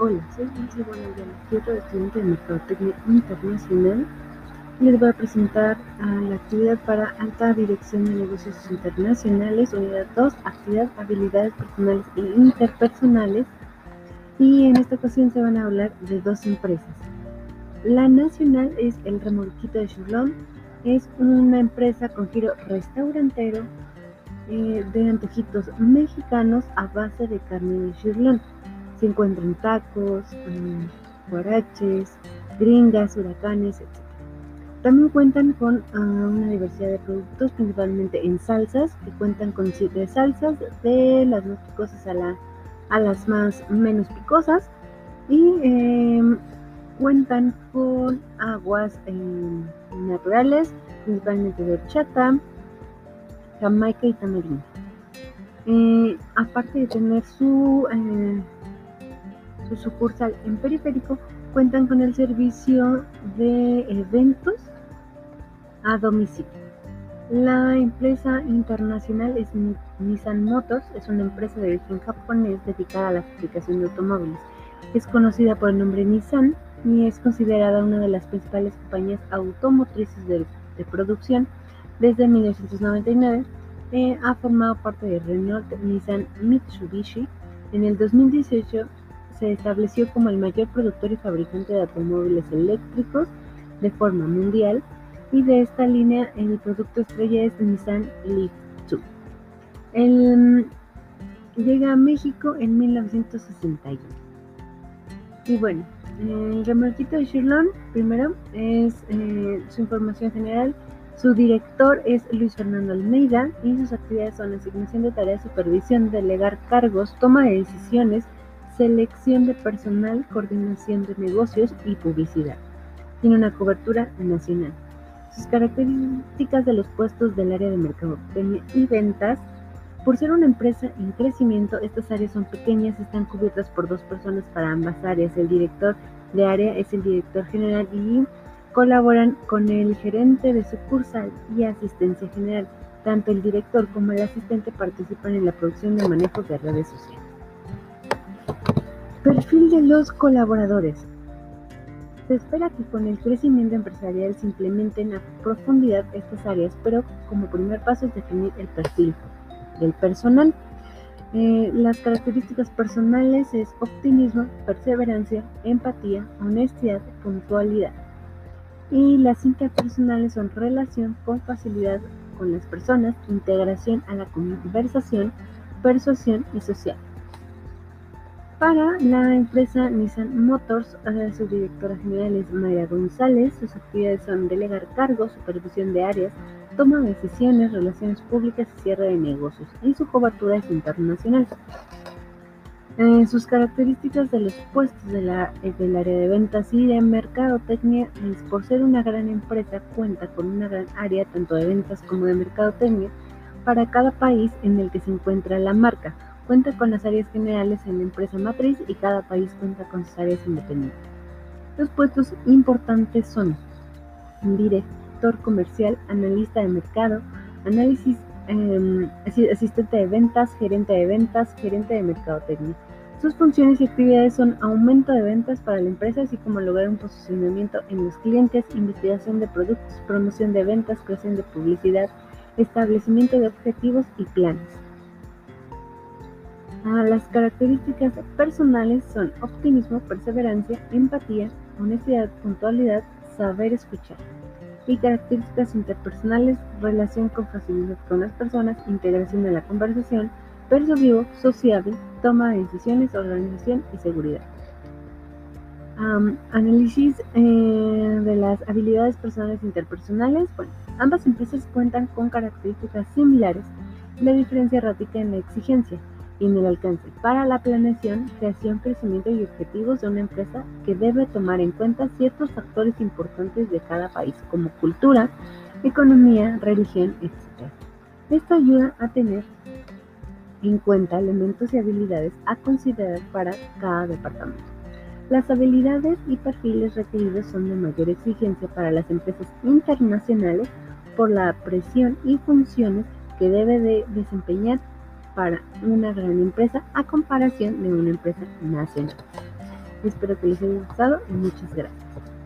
Hola, soy Lindsay Bonavia estudiante de Mercadotecnia Internacional. Les voy a presentar la actividad para Alta Dirección de Negocios Internacionales, Unidad 2, Actividad, Habilidades Personales e Interpersonales. Y en esta ocasión se van a hablar de dos empresas. La nacional es el Remolquito de Chulón, es una empresa con giro restaurantero eh, de antojitos mexicanos a base de carne de chirlón se encuentran tacos, mm, guaraches, gringas, huracanes, etc. También cuentan con ah, una diversidad de productos, principalmente en salsas, que cuentan con siete salsas, de las más picosas a, la, a las más menos picosas. Y em, cuentan con aguas em, naturales, principalmente de horchata, jamaica y tamarindo. Eh, aparte de tener su eh, su sucursal en Periférico cuentan con el servicio de eventos a domicilio. La empresa internacional es Nissan Motors, es una empresa de origen japonés dedicada a la fabricación de automóviles. Es conocida por el nombre Nissan y es considerada una de las principales compañías automotrices de, producción desde 1999. Eh, ha formado parte de Renault, Nissan, Mitsubishi. En el 2018 se estableció como el mayor productor y fabricante de automóviles eléctricos de forma mundial y de esta línea el producto estrella es Nissan Leaf 2. El, llega a México en 1961. Y bueno, el remolquito de Chirlón, primero, es eh, su información general. Su director es Luis Fernando Almeida y sus actividades son asignación de tareas, supervisión, delegar cargos, toma de decisiones, selección de personal, coordinación de negocios y publicidad. Tiene una cobertura nacional. Sus características de los puestos del área de mercadotecnia y ventas. Por ser una empresa en crecimiento, estas áreas son pequeñas están cubiertas por dos personas para ambas áreas. El director de área es el director general y colaboran con el gerente de sucursal y asistencia general. Tanto el director como el asistente participan en la producción de manejo de redes sociales. Perfil de los colaboradores. Se espera que con el crecimiento empresarial se implementen a profundidad estas áreas, pero como primer paso es definir el perfil del personal. Eh, las características personales es optimismo, perseverancia, empatía, honestidad, puntualidad. Y las interpersonales son relación con facilidad con las personas, integración a la conversación, persuasión y social. Para la empresa Nissan Motors, su directora general es María González. Sus actividades son delegar cargos, supervisión de áreas, toma de decisiones, relaciones públicas y cierre de negocios. Y su cobertura es internacional. Eh, sus características de los puestos de la, del área de ventas y de mercadotecnia es por ser una gran empresa cuenta con una gran área tanto de ventas como de mercadotecnia para cada país en el que se encuentra la marca Cuenta con las áreas generales en la empresa matriz y cada país cuenta con sus áreas independientes. Los puestos importantes son director comercial, analista de mercado, análisis, em, asistente de ventas, gerente de ventas, gerente de mercadotecnia. Sus funciones y actividades son aumento de ventas para la empresa, así como lograr un posicionamiento en los clientes, investigación de productos, promoción de ventas, creación de publicidad, establecimiento de objetivos y planes. Ah, las características personales son optimismo, perseverancia, empatía, honestidad, puntualidad, saber escuchar. Y características interpersonales, relación con facilidad con las personas, integración de la conversación, persuasivo, sociable, toma de decisiones, organización y seguridad. análisis eh, de las habilidades personales interpersonales. Bueno, ambas empresas cuentan con características similares. La diferencia radica en la exigencia en el alcance para la planeación, creación, crecimiento y objetivos de una empresa que debe tomar en cuenta ciertos factores importantes de cada país, como cultura, economía, religión, etc. Esto ayuda a tener en cuenta elementos y habilidades a considerar para cada departamento. Las habilidades y perfiles requeridos son de mayor exigencia para las empresas internacionales por la presión y funciones que debe de desempeñar para una gran empresa a comparación de una empresa nacional. Espero que les haya gustado y muchas gracias.